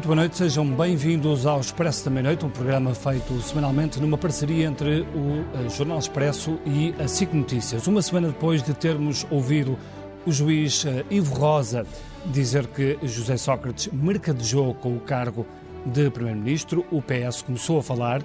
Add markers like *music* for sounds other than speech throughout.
muito boa noite, sejam bem-vindos ao Expresso da Meia-Noite, um programa feito semanalmente numa parceria entre o eh, Jornal Expresso e a SIC Notícias. Uma semana depois de termos ouvido o juiz eh, Ivo Rosa dizer que José Sócrates mercadejou com o cargo de Primeiro-Ministro, o PS começou a falar.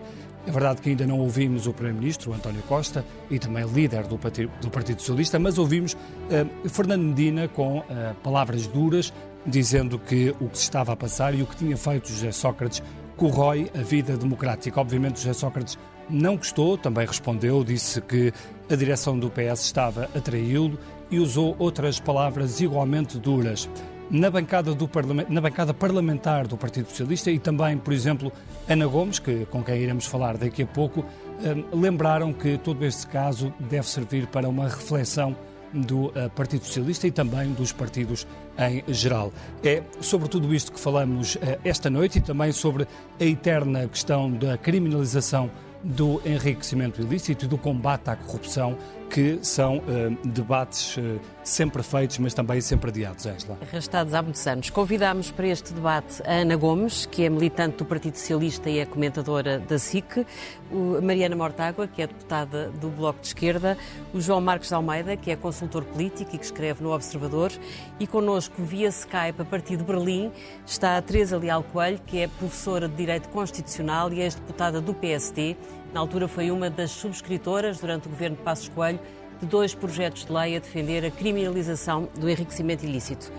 É verdade que ainda não ouvimos o Primeiro-Ministro, António Costa, e também líder do Partido, do Partido Socialista, mas ouvimos uh, Fernando Medina com palavras duras, dizendo que o que se estava a passar e o que tinha feito José Sócrates corrói a vida democrática. Obviamente, José Sócrates não gostou, também respondeu, disse que a direção do PS estava a traí-lo e usou outras palavras igualmente duras na bancada, do na bancada parlamentar do Partido Socialista e também, por exemplo, Ana Gomes, que, com quem iremos falar daqui a pouco, um, lembraram que todo este caso deve servir para uma reflexão do uh, Partido Socialista e também dos partidos em geral. É sobre tudo isto que falamos uh, esta noite e também sobre a eterna questão da criminalização do enriquecimento ilícito e do combate à corrupção que são uh, debates uh, sempre feitos, mas também sempre adiados, Angela. Arrastados há muitos anos. Convidámos para este debate a Ana Gomes, que é militante do Partido Socialista e é comentadora da SIC, a Mariana Mortágua, que é deputada do Bloco de Esquerda, o João Marcos de Almeida, que é consultor político e que escreve no Observador, e connosco via Skype, a partir de Berlim, está a Teresa Leal Coelho, que é professora de Direito Constitucional e ex-deputada do PSD. Na altura foi uma das subscritoras, durante o governo de Passos Coelho, de dois projetos de lei a defender a criminalização do enriquecimento ilícito.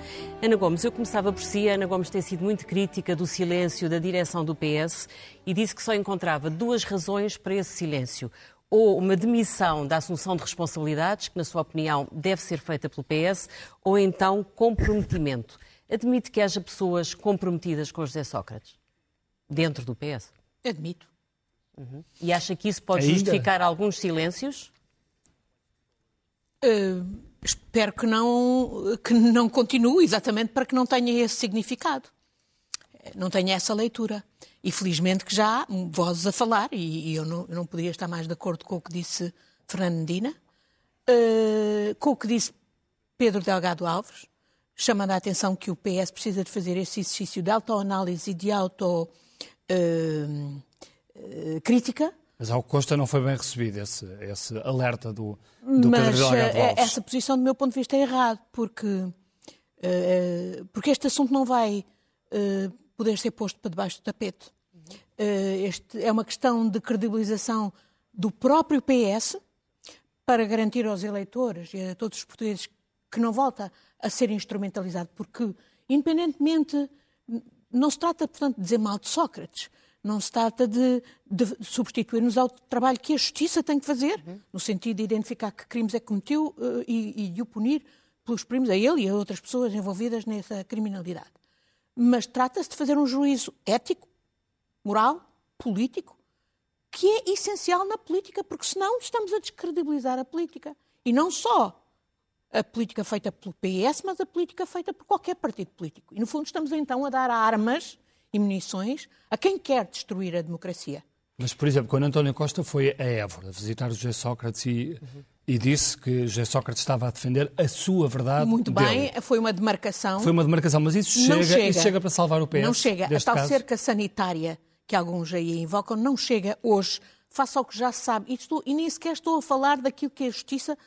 Ana Gomes, eu começava por si. Ana Gomes tem sido muito crítica do silêncio da direção do PS e disse que só encontrava duas razões para esse silêncio. Ou uma demissão da assunção de responsabilidades, que, na sua opinião, deve ser feita pelo PS, ou então comprometimento. Admite que haja pessoas comprometidas com José Sócrates dentro do PS? Admito. Uhum. E acha que isso pode Ainda? justificar alguns silêncios? Uh, espero que não, que não continue, exatamente para que não tenha esse significado. Não tenha essa leitura. E felizmente que já há vozes a falar, e, e eu, não, eu, não, podia estar mais de acordo com o que disse Fernando Medina, uh, com o que disse Pedro Delgado Alves, chamando a atenção que o PS precisa de fazer esse exercício de autoanálise e de auto. Uh, crítica, mas ao Costa não foi bem recebido esse, esse alerta do, do Mas, Pedro Delgado eh, Alves. essa posição, do meu ponto de vista, é errada, porque, uh, porque este assunto não vai poder ser posto para debaixo do tapete. Este é uma questão de credibilização do próprio PS para garantir aos eleitores e a todos os portugueses que não volta a ser instrumentalizado, porque, independentemente, não se trata, portanto, de dizer mal de Sócrates, não se trata de, de substituir-nos ao trabalho que a justiça tem que fazer, uhum. no sentido de identificar que crimes é que cometeu uh, e, e de o punir pelos crimes a ele e a outras pessoas envolvidas nessa criminalidade. Mas trata-se de fazer um juízo ético, moral, político, que é essencial na política, porque senão estamos a descredibilizar a política. E não só a política feita pelo PS, mas a política feita por qualquer partido político. E, no fundo, estamos então a dar armas e munições a quem quer destruir a democracia. Mas, por exemplo, quando António Costa foi a Évora visitar José Sócrates e, uhum. e disse que José Sócrates estava a defender a sua verdade. Muito bem, dele. foi uma demarcação. Foi uma demarcação, mas isso chega, chega, isso chega para salvar o PS. Não chega. A tal caso? cerca sanitária que alguns aí invocam não chega hoje, face ao que já se sabe. E, estou, e nem sequer estou a falar daquilo que é a justiça,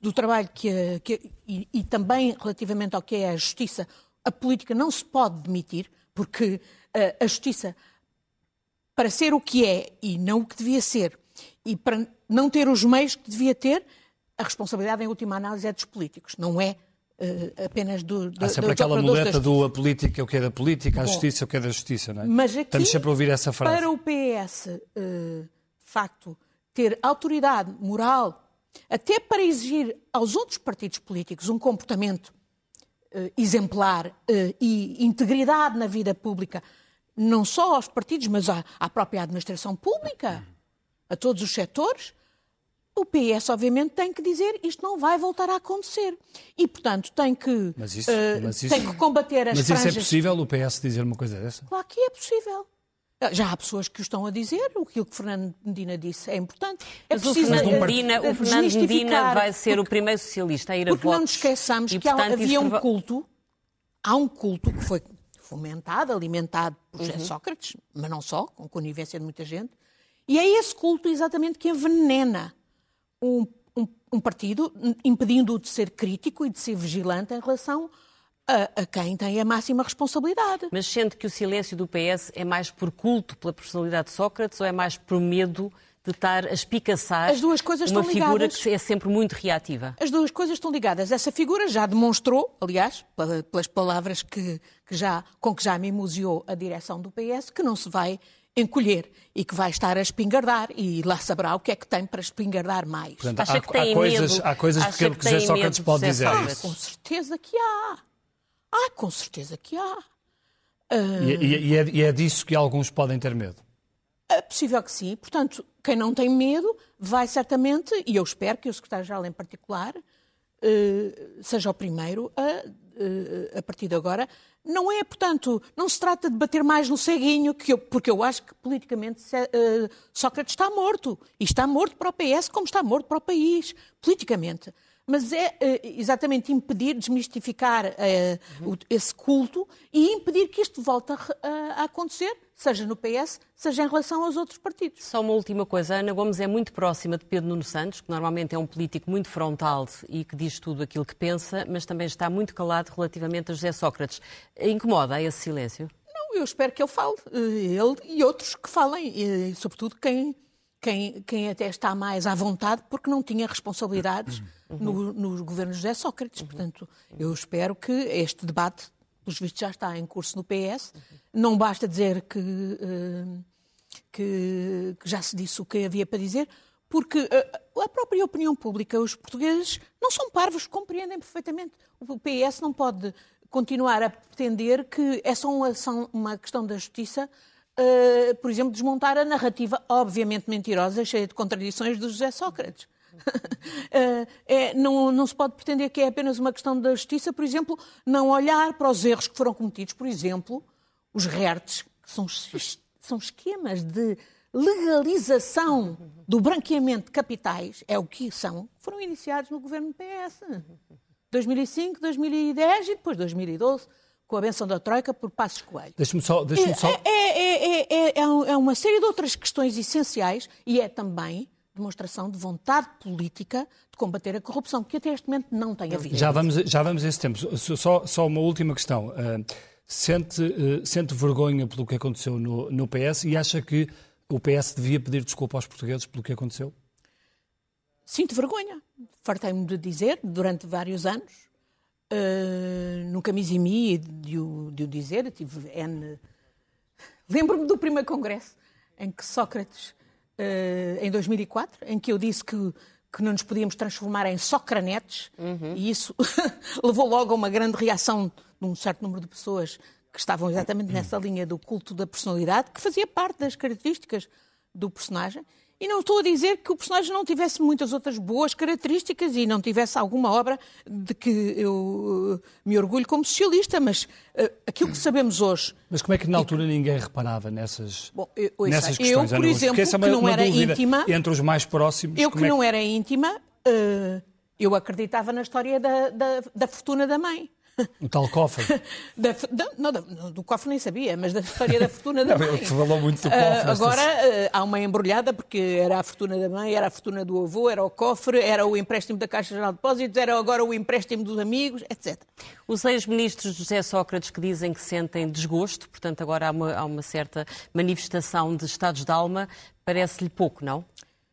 do trabalho que, que e, e também relativamente ao que é a justiça. A política não se pode demitir, porque a justiça para ser o que é e não o que devia ser, e para não ter os meios que devia ter, a responsabilidade, em última análise, é dos políticos, não é uh, apenas do, do Há sempre aquela muleta do a política é o que é da política, a Bom, justiça é o que é da justiça, não é? Mas aqui, Estamos sempre a ouvir essa frase. Para o PS, uh, de facto, ter autoridade moral, até para exigir aos outros partidos políticos um comportamento uh, exemplar e integridade na vida pública, não só aos partidos, mas à, à própria administração pública, a todos os setores, o PS, obviamente, tem que dizer isto não vai voltar a acontecer. E, portanto, tem que, mas isso, uh, mas isso, tem que combater as Mas franjas... isso é possível, o PS, dizer uma coisa dessa? Claro que é possível. Já há pessoas que o estão a dizer, o que o Fernando Medina disse é importante. É mas preciso, o Fernando, Medina, o Fernando Medina vai ser porque, o primeiro socialista a ir a votos. Porque não nos esqueçamos que portanto, havia um culto, há um culto que foi fomentado, alimentado por José Sócrates, mas não só, com conivência de muita gente. E é esse culto exatamente que envenena um, um, um partido, impedindo-o de ser crítico e de ser vigilante em relação a, a, quem tem a máxima responsabilidade. Mas sente que o silêncio do PS é mais por culto pela personalidade de Sócrates ou é mais por medo de estar a espicaçar As duas coisas uma estão figura ligadas. que é sempre muito reativa? As duas coisas estão ligadas. Essa figura já demonstrou, aliás, pela- pelas palavras que, que já, com que já me museou a direção do PS, que não se vai encolher e que vai estar a espingardar e lá saberá o que é que tem para espingardar mais. Portanto, Acha há, que tem há coisas, medo? há coisas Acha que, que que José Sócrates pode de dizer Ah, isso. com certeza que há. Ah, com certeza que há. E, e- e é, e é disso que alguns podem ter medo. É possível que sim. Portanto, quem não tem medo vai certamente, e eu espero que o secretário-geral em particular eh, seja o primeiro a, eh, a partir de agora. Não é, portanto, não se trata de bater mais no ceguinho, que eu- porque eu acho que politicamente eh, Sócrates está morto. E está morto para o PS como está morto para o país, politicamente. Mas é exatamente impedir, desmistificar esse culto e impedir que isto volte a acontecer, seja no PS, seja em relação aos outros partidos. Só uma última coisa. A Ana Gomes é muito próxima de Pedro Nuno Santos, que normalmente é um político muito frontal e que diz tudo aquilo que pensa, mas também está muito calado relativamente a José Sócrates. Incomoda esse silêncio? Não, eu espero que ele fale, eh, ele e outros que falem, e, sobretudo quem, quem, quem até está mais à vontade porque não tinha responsabilidades no, nos governos de José Sócrates. Portanto, eu espero que este debate, pelos vistos, já está em curso no PS. Não basta dizer que, eh, que, que já se disse o que havia para dizer, porque eh, a própria opinião pública, os portugueses não são parvos, compreendem perfeitamente. O PS não pode continuar a pretender que é só uma, uma questão da justiça, eh, por exemplo, desmontar a narrativa obviamente mentirosa, cheia de contradições do José Sócrates. *laughs* Eh, é, não, não se pode pretender que é apenas uma questão da justiça, por exemplo, não olhar para os erros que foram cometidos, por exemplo, os RERTs, que são, são esquemas de legalização do branqueamento de capitais, é o que são, foram iniciados no governo PS. 2005, 2010 e depois 2012, com a benção da Troika por Passos Coelho. Deixa-me só. Deixa só... É, é, é, é, é um- é uma série de outras questões essenciais e é também demonstração de vontade política de combater a corrupção, que até este momento não tem havido. Já vamos, já vamos a esse tempo. Só, só uma última questão. Ah, sente, ah, sente vergonha pelo que aconteceu no, no PS e acha que o PS devia pedir desculpa aos portugueses pelo que aconteceu? Sinto vergonha. Fartei-me de dizer durante vários anos. Uh, nunca me eximi de o, de o dizer. Tive N. Lembro-me do primeiro congresso em que Sócrates, em 2004, em que eu disse que, que não nos podíamos transformar em socranetes, e isso *laughs* levou logo a uma grande reação de um certo número de pessoas que estavam exatamente nessa linha do culto da personalidade, que fazia parte das características do personagem. E não estou a dizer que o personagem não tivesse muitas outras boas características e não tivesse alguma obra de que eu uh, me orgulho como socialista, mas uh, aquilo que sabemos hoje. Mas como é que na altura ninguém reparava nessas, Bom, eu, ouça, nessas eu, questões? por Ana Gomes? exemplo, essa é que não era íntima, entre os mais próximos. eu que é não era íntima, uh, eu acreditava na história da, da, da fortuna da mãe. O tal cofre. *laughs* Da, da, não, da, do cofre nem sabia, mas da história da fortuna da mãe. ele falou muito do Ah, cofre, esta- agora ah, há uma embrulhada, porque era a fortuna da mãe, era a fortuna do avô, era o cofre, era o empréstimo da Caixa Geral de Depósitos, era agora o empréstimo dos amigos, etc. Os ex-ministros José Sócrates que dizem que sentem desgosto, portanto agora há uma, há uma certa manifestação de estados de alma, parece-lhe pouco, não?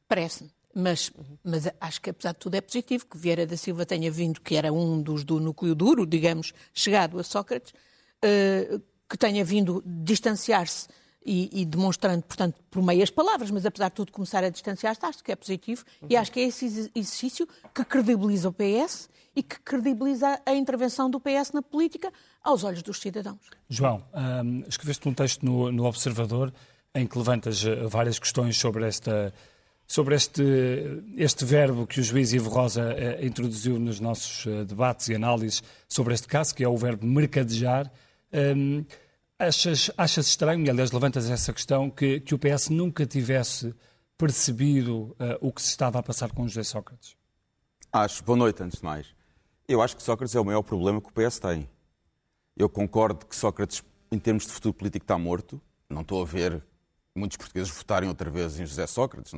Parece-me. Mas, mas acho que, apesar de tudo, é positivo que Vieira da Silva tenha vindo, que era um dos do núcleo duro, digamos, chegado a Sócrates, eh, que tenha vindo distanciar-se e, e demonstrando, portanto, por meias palavras, mas apesar de tudo começar a distanciar-se, acho que é positivo e acho que é esse ex- exercício que credibiliza o PS e que credibiliza a intervenção do PS na política aos olhos dos cidadãos. João, hum, escreveste um texto no, no Observador em que levantas eh, várias questões sobre esta sobre este, este verbo que o juiz Ivo Rosa eh, introduziu nos nossos eh, debates e análises sobre este caso, que é o verbo mercadejar. Hum, achas, achas estranho, e aliás levantas essa questão, que, que o PS nunca tivesse percebido eh, o que se estava a passar com José Sócrates? Acho, boa noite antes de mais. Eu acho que Sócrates é o maior problema que o PS tem. Eu concordo que Sócrates em termos de futuro político, está morto. Não estou a ver muitos portugueses votarem outra vez em José Sócrates.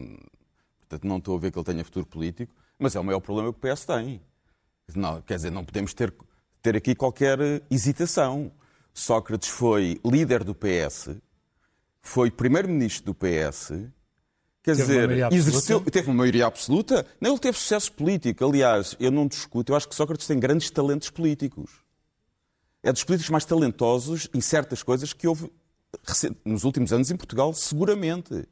Portanto, não estou a ver que ele tenha futuro político. Mas é o maior problema que o PS tem. Não, quer dizer, não podemos ter, ter aqui qualquer hesitação. Sócrates foi líder do PS, foi primeiro-ministro do PS, quer teve dizer, uma exerceu, teve uma maioria absoluta. Não, ele teve sucesso político. Aliás, eu não discuto, eu acho que Sócrates tem grandes talentos políticos. É dos políticos mais talentosos em certas coisas que houve nos últimos anos em Portugal, seguramente.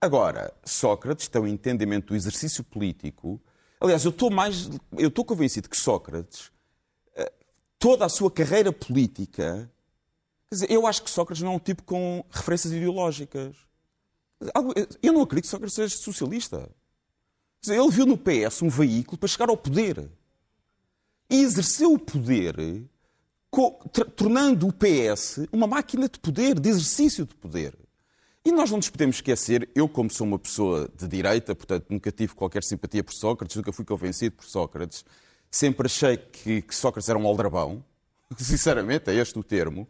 Agora, Sócrates tem um entendimento do exercício político. Aliás, eu estou mais, eu estou convencido que Sócrates, eh, toda a sua carreira política, quer dizer, eu acho que Sócrates não é um tipo com referências ideológicas. Eu não acredito que Sócrates seja socialista. Quer dizer, ele viu no PS um veículo para chegar ao poder. E exerceu o poder tornando o PS uma máquina de poder, de exercício de poder. E nós não nos podemos esquecer, eu como sou uma pessoa de direita, portanto nunca tive qualquer simpatia por Sócrates, nunca fui convencido por Sócrates, sempre achei que, que Sócrates era um aldrabão, *laughs* sinceramente é este o termo,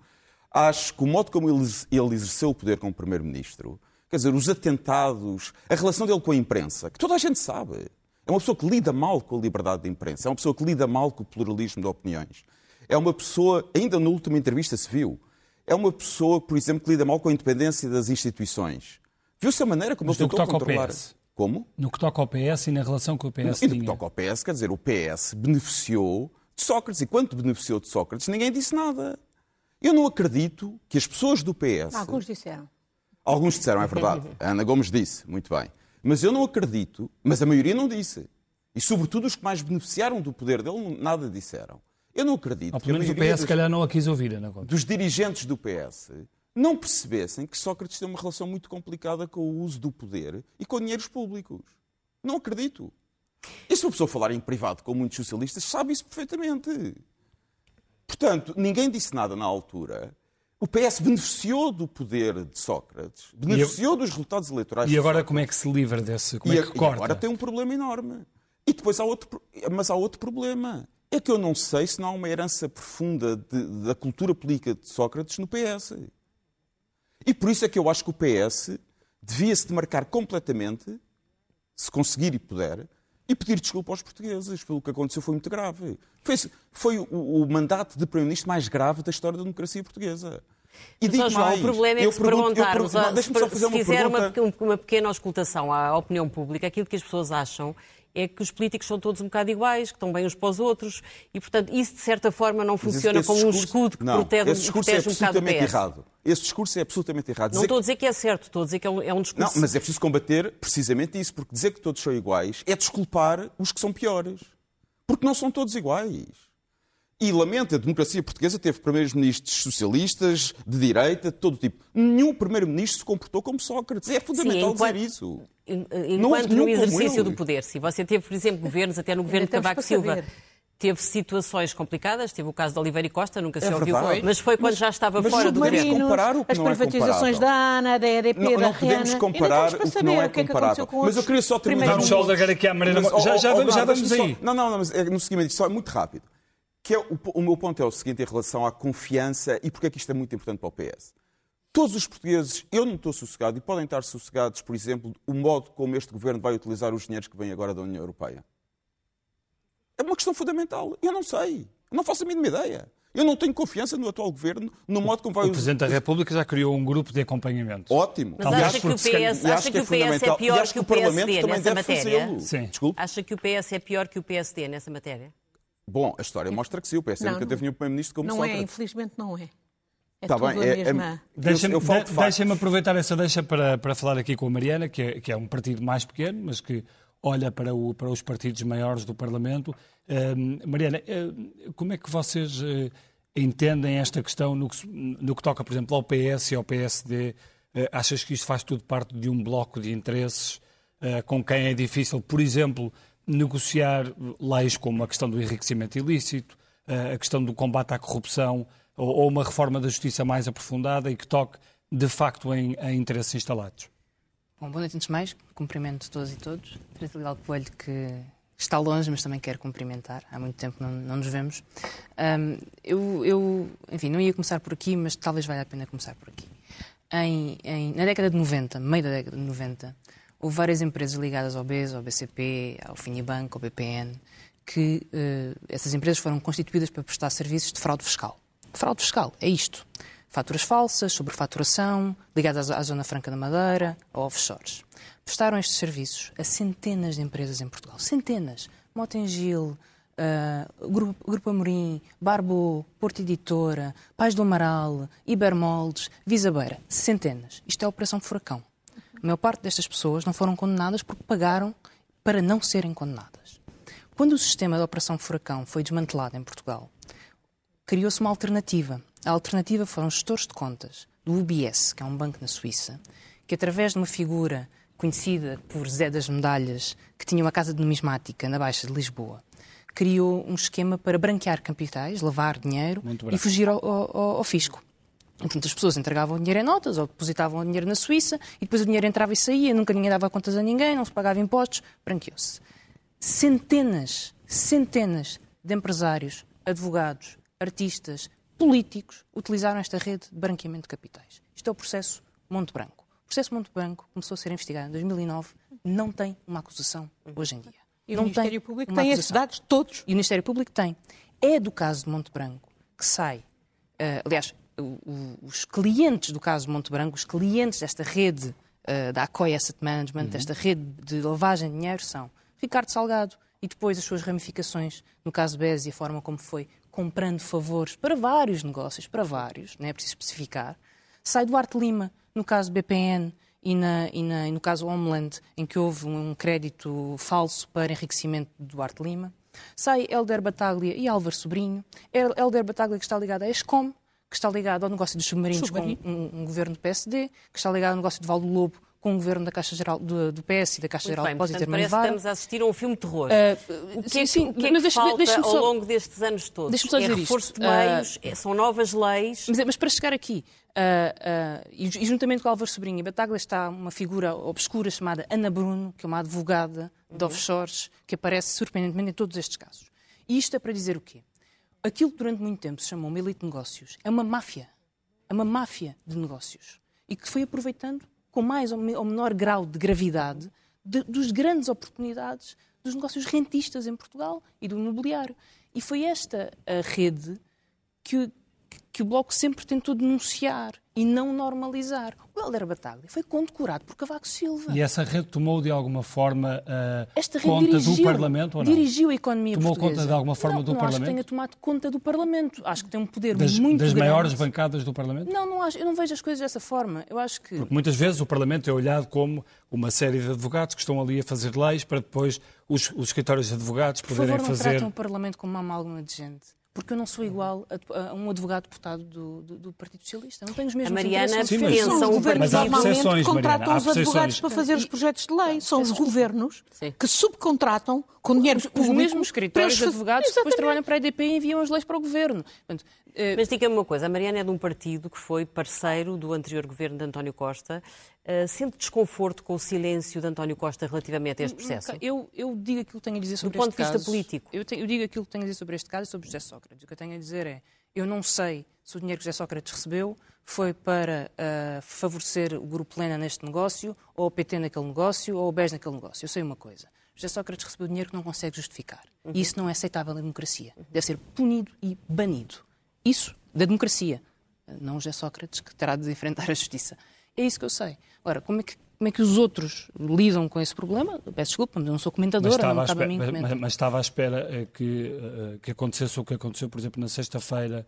acho que o modo como ele, ele exerceu o poder como Primeiro-Ministro, quer dizer, os atentados, a relação dele com a imprensa, que toda a gente sabe, é uma pessoa que lida mal com a liberdade de imprensa, é uma pessoa que lida mal com o pluralismo de opiniões. É uma pessoa, ainda na última entrevista se viu, é uma pessoa, por exemplo, que lida mal com a independência das instituições. Viu-se a maneira como Mas ele tentou controlar. PS. Como? No que toca ao PS e na relação com o PS. E no que toca ao PS, quer dizer, o PS beneficiou de Sócrates. E quanto beneficiou de Sócrates, ninguém disse nada. Eu não acredito que as pessoas do PS. Alguns disseram. Alguns disseram, é verdade. A Ana Gomes disse, muito bem. Mas eu não acredito, mas a maioria não disse. E, sobretudo, os que mais beneficiaram do poder dele, nada disseram. Eu não acredito. Ou pelo menos o PS, se calhar, não a quis ouvir, Ana Gomes. Dos dirigentes do PS não percebessem que Sócrates tem uma relação muito complicada com o uso do poder e com dinheiros públicos. Não acredito. E se uma pessoa falar em privado com muitos socialistas, sabe isso perfeitamente. Portanto, ninguém disse nada na altura. O PS beneficiou do poder de Sócrates, beneficiou dos resultados eleitorais. E agora como é que se livra desse? Como e, é que corta? agora tem um problema enorme. E depois há outro, mas há outro problema. É que eu não sei se não há uma herança profunda de, da cultura política de Sócrates no PS. E por isso é que eu acho que o PS devia-se demarcar completamente, se conseguir e puder, e pedir desculpa aos portugueses pelo que aconteceu foi muito grave. Foi, foi o, o, mandato de Primeiro-Ministro mais grave da história da democracia portuguesa. E Mas, João, mais, o problema é que se perguntarmos, se, se fizer uma, uma pequena auscultação à opinião pública, aquilo que as pessoas acham é que os políticos são todos um bocado iguais, que estão bem uns para os outros, e, portanto, isso, de certa forma, não funciona como discurso, um escudo que não, protege, esse discurso protege é um bocado o PS. Errado. Esse discurso é absolutamente errado. Dizer não estou a dizer que é certo, estou a dizer que é um, é um discurso... Não, mas é preciso combater precisamente isso, porque dizer que todos são iguais é desculpar os que são piores. Porque não são todos iguais. E lamento, a democracia portuguesa teve primeiros-ministros socialistas, de direita, de todo tipo. Nenhum primeiro-ministro se comportou como Sócrates. É fundamental Sim, enquanto, dizer isso. Enquanto no exercício do poder, se você teve, por exemplo, governos, até no governo de Cavaco Silva, teve situações complicadas, teve o caso de Oliveira e Costa, nunca se é ouviu, verdade. mas foi quando mas, já estava fora do governo. Comparar o que as não é privatizações é da ANA, da EDP, não, da não podemos comparar o que não é comparável. Que mas eu queria só terminar... Vamos só largar aqui à Marina... Mas, já, já, vamos, já vamos aí. Só, não, não, não, mas é, no seguimento, só é muito rápido. Que é, o, o meu ponto é o seguinte em relação à confiança e porque é que isto é muito importante para o PS. Todos os portugueses, eu não estou sossegado e podem estar sossegados, por exemplo, o modo como este governo vai utilizar os dinheiros que vêm agora da União Europeia. É uma questão fundamental. Eu não sei. Eu não faço a mínima ideia. Eu não tenho confiança no atual governo, no modo como vai... O Presidente da República já criou um grupo de acompanhamento. Ótimo. Mas acha que, o PS, acha que, o PS é pior que o PSD nessa matéria? Sim. Desculpe? Acha que o PS é pior que o PSD nessa matéria? Bom, a história mostra que sim, o PS não, nunca teve nenhum Primeiro-Ministro como não Sócrates. Não é, infelizmente não é. É tá bem, é, é, Deixa-me de, deixa aproveitar essa deixa para, para falar aqui com a Mariana, que é, que é um partido mais pequeno, mas que olha para, o, para os partidos maiores do Parlamento. Uh, Mariana, uh, como é que vocês uh, entendem esta questão no que, no que, toca, por exemplo, ao PS e ao PSD? achas que isto faz tudo parte de um bloco de interesses com quem é difícil, por exemplo, negociar leis como a questão do enriquecimento ilícito, a questão do combate à corrupção ou uma reforma da justiça mais aprofundada e que toque de facto em, em interesses instalados? Bom, boa noite antes de mais, cumprimento todos e todos. Teresa Leal Coelho, que está longe, mas também quero cumprimentar. Há muito tempo não, não nos vemos. Um, eu, eu, enfim, não ia começar por aqui, mas talvez valha a pena começar por aqui. Em, em, na década de 90, meio da década de 90, houve várias empresas ligadas ao BES, ao BCP, ao Finibanco, ao BPN, que uh, essas empresas foram constituídas para prestar serviços de fraude fiscal. Fraude fiscal é isto. Faturas falsas, sobrefaturação, ligadas à Zona Franca da Madeira ou offshores. Prestaram estes serviços a centenas de empresas em Portugal. Centenas. Motengil, uh, Grupo, Grupo Amorim, Barbo, Porto Editora, Pais do Amaral, Ibermoldes, Visabeira. Centenas. Isto é a Operação Furacão. A maior parte destas pessoas não foram condenadas porque pagaram para não serem condenadas. Quando o sistema da Operação Furacão foi desmantelado em Portugal, criou-se uma alternativa a alternativa foram gestores de contas do UBS, que é um banco na Suíça, que através de uma figura conhecida por Zé das Medalhas, que tinha uma casa de numismática na Baixa de Lisboa, criou um esquema para branquear capitais, lavar dinheiro e fugir ao, ao, ao fisco. Portanto, as pessoas entregavam o dinheiro em notas ou depositavam o dinheiro na Suíça e depois o dinheiro entrava e saía, nunca ninguém dava contas a ninguém, não se pagava impostos, branqueou-se. Centenas, centenas de empresários, advogados, artistas, políticos utilizaram esta rede de branqueamento de capitais. Isto é o processo Monte Branco. O processo Monte Branco começou a ser investigado em 2009, não tem uma acusação hoje em dia. E não o Ministério Público tem esses dados todos? E o Ministério Público tem. É do caso de Monte Branco que sai, uh, aliás, os clientes do caso Monte Branco, os clientes desta rede uh, da Acoi Asset Management, uhum. desta rede de lavagem de dinheiro, são Ricardo Salgado e depois as suas ramificações, no caso BES e a forma como foi comprando favores para vários negócios, para vários, não é preciso especificar. Sai Duarte Lima, no caso BPN e, na, e, na, e no caso Homeland, em que houve um crédito falso para enriquecimento de Duarte Lima. Sai Helder Bataglia e Álvaro Sobrinho. Helder Bataglia que está ligado à ESCOM, que está ligado ao negócio dos submarinos Submarino. com um, um, governo do PSD, que está ligado ao negócio de Valdo Lobo com o governo da Caixa Geral do, do PS e da Caixa Muito Geral bem, de Depósitos e Armamento Estamos a assistir a um filme de terror. Uh, o que é, sim, o que, é que deixa, falta deixa ao longo destes anos todos? Só é reforço isto. de meios, uh, são novas leis. Mas, mas para chegar aqui, uh, e, e, juntamente com Álvaro Sobrinho e Bataglia está uma figura obscura chamada Ana Bruno, que é uma advogada de uhum. offshores, que aparece surpreendentemente em todos estes casos. E isto é para dizer o quê? Aquilo que durante muito tempo se chamou uma elite de negócios é uma máfia. É uma máfia de negócios. E que foi aproveitando com mais ou menor grau de gravidade de, dos grandes oportunidades dos negócios rentistas em Portugal e do imobiliário. E foi esta a rede que, que o Bloco sempre tentou denunciar e não normalizar. O Helder Bataglia foi condecorado por Cavaco Silva. E essa rede tomou de alguma forma uh, Esta rede conta dirigiu, do Parlamento ou não? Dirigiu a economia tomou portuguesa. conta de alguma forma não, do não Parlamento? Acho que tenha tomado conta do Parlamento. Acho que tem um poder das, muito das grande. Das maiores bancadas do Parlamento? Não, não acho, eu não vejo as coisas dessa forma. Eu acho que... Porque muitas vezes o Parlamento é olhado como uma série de advogados que estão ali a fazer leis para depois os, os escritórios de advogados poderem Por favor, não fazer... tratem o Parlamento como uma amálgama de gente porque eu não sou igual a, a um advogado deputado do, do, do, Partido Socialista. Não tenho os mesmos A Mariana são os governos normalmente contratam os advogados para fazer os projetos de lei. São os governos Sim. que subcontratam com dinheiro os, público. Os mesmos escritórios de advogados que depois trabalham para a EDP e enviam as leis para o governo. Portanto, Mas diga-me uma coisa, a Mariana é de um partido que foi parceiro do anterior governo de António Costa. Uh, sente desconforto com o silêncio de António Costa relativamente a este processo? Eu, eu digo aquilo que tenho a dizer sobre este caso. Do ponto de vista político. Eu, eu, digo aquilo que tenho a dizer sobre este caso e sobre José Sócrates. O que eu tenho a dizer é, eu não sei se o dinheiro que José Sócrates recebeu foi para uh, favorecer o Grupo Lena neste negócio, ou o PT naquele negócio, ou o BES naquele negócio. Eu sei uma coisa. José Sócrates recebeu dinheiro que não consegue justificar. Uhum. E isso não é aceitável na democracia. Deve ser punido e banido. Isso da democracia. Não José Sócrates, que terá de enfrentar a justiça. É isso que eu sei. Ora, como é que, como é que os outros lidam com esse problema? Peço desculpa, mas eu não sou comentadora, não cabe a mim comentar. Mas, mas, estava à espera eh, que, eh, que acontecesse o que aconteceu, por exemplo, na sexta-feira,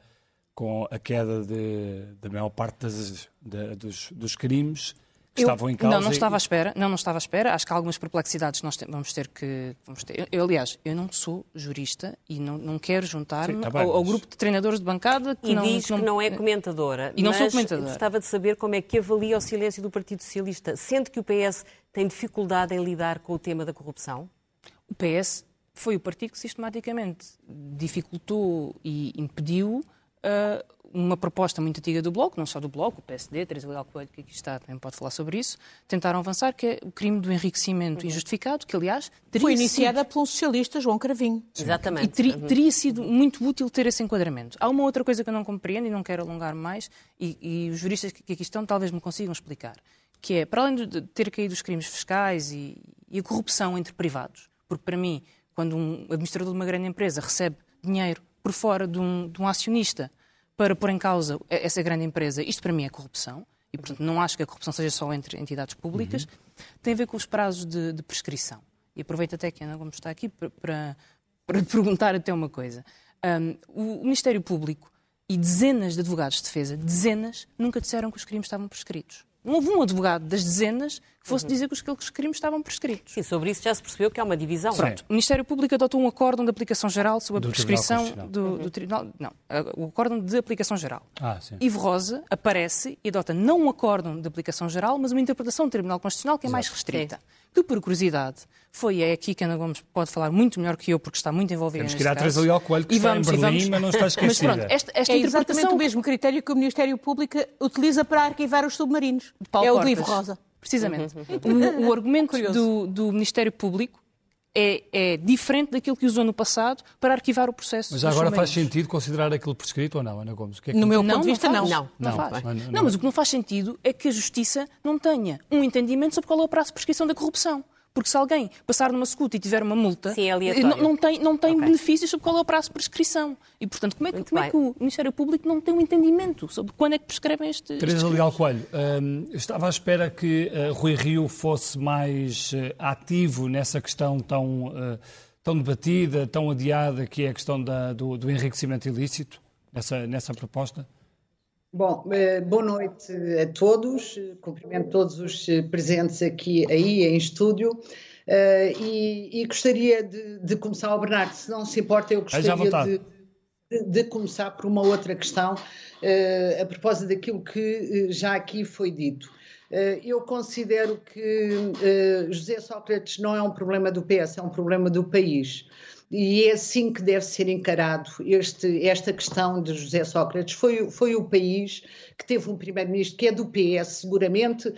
com a queda da maior parte das, de, dos, dos crimes estavam em causa. Não, não estava à espera. Não, não estava à espera. Acho que há algumas perplexidades nós vamos ter que. Vamos ter. Eu, aliás, eu não sou jurista e não, não quero juntar-me tá ao, ao, grupo de treinadores de bancada que e não, diz que não, não é comentadora. E não sou comentadora. Gostava de saber como é que avalia o silêncio do Partido Socialista. Sente que o PS tem dificuldade em lidar com o tema da corrupção? O PS foi o partido que sistematicamente dificultou e impediu uh, uma proposta muito antiga do Bloco, não só do Bloco, o PSD, Teresa Leal Coelho, que aqui está, também pode falar sobre isso, tentaram avançar, que é o crime do enriquecimento uhum. injustificado, que aliás teria Foi iniciada sido... pelo socialista João Cravinho. Sim. Exatamente. E ter, uhum. teria sido muito útil ter esse enquadramento. Há uma outra coisa que eu não compreendo e não quero alongar mais, e, e os juristas que aqui estão talvez me consigam explicar, que é, para além de ter caído os crimes fiscais e, e a corrupção entre privados, porque para mim, quando um administrador de uma grande empresa recebe dinheiro por fora de um, de um acionista para pôr em causa essa grande empresa, isto para mim é corrupção, e portanto não acho que a corrupção seja só entre entidades públicas, uhum. tem a ver com os prazos de, de, prescrição. E aproveito até que a Ana Gomes está aqui para, para, para *laughs* perguntar até uma coisa. Um, o Ministério Público e dezenas de advogados de defesa, dezenas, nunca disseram que os crimes estavam prescritos. Não houve um advogado das dezenas que fosse uhum. dizer que os crimes estavam prescritos. Sim, sobre isso já se percebeu que há uma divisão. Pronto, o Ministério Público adotou um acórdão de aplicação geral sobre a do prescrição Tribunal do, do, Tribunal. Não, o acórdão de aplicação geral. Ah, sim. Ivo Rosa aparece e adota não um acórdão de aplicação geral, mas uma interpretação do Tribunal Constitucional que é Exato. mais restrita. Sim que, por curiosidade, foi é aqui que Ana Gomes pode falar muito melhor que eu, porque está muito envolvida Temos que ir atrás ali ao Coelho, que e está vamos, em Berlim, mas não está esquecida. Mas pronto, esta, esta é exatamente o mesmo critério que o Ministério Público utiliza para arquivar os submarinos. É o do Ivo Rosa. Precisamente. o, o, argumento do, do Ministério Público é, é, diferente daquilo que usou no passado para arquivar o processo. Mas agora faz sentido considerar aquilo prescrito ou não, Ana Gomes? Que é que... No meu ponto de vista, não. Não, não, não faz. Não, não, não, mas o que não faz sentido é que a Justiça não tenha um entendimento sobre qual é o prazo de prescrição da corrupção. Porque se alguém passar numa escuta e tiver uma multa, Sim, é não, não, tem, não tem okay. benefícios sobre qual é o prazo de prescrição. E, portanto, como é, que, como é que o Ministério Público não tem um entendimento sobre quando é que prescrevem este. Teresa Leal Coelho, hum, estava à espera que uh, Rui Rio fosse mais uh, ativo nessa questão tão, uh, tão debatida, tão adiada, que é a questão da, do, do enriquecimento ilícito, nessa, nessa proposta? Bom, eh, boa noite a todos, cumprimento todos os presentes aqui aí em estúdio. Uh, e, e, gostaria de, de começar, oh, Bernardo, se não se importa, eu gostaria de, de, de, começar por uma outra questão a propósito daquilo que já aqui foi dito. Eu considero que José Sócrates não é um problema do PS, é um problema do país e é assim que deve ser encarado este, esta questão de José Sócrates. Foi, foi o país que teve um primeiro-ministro que é do PS, seguramente uh,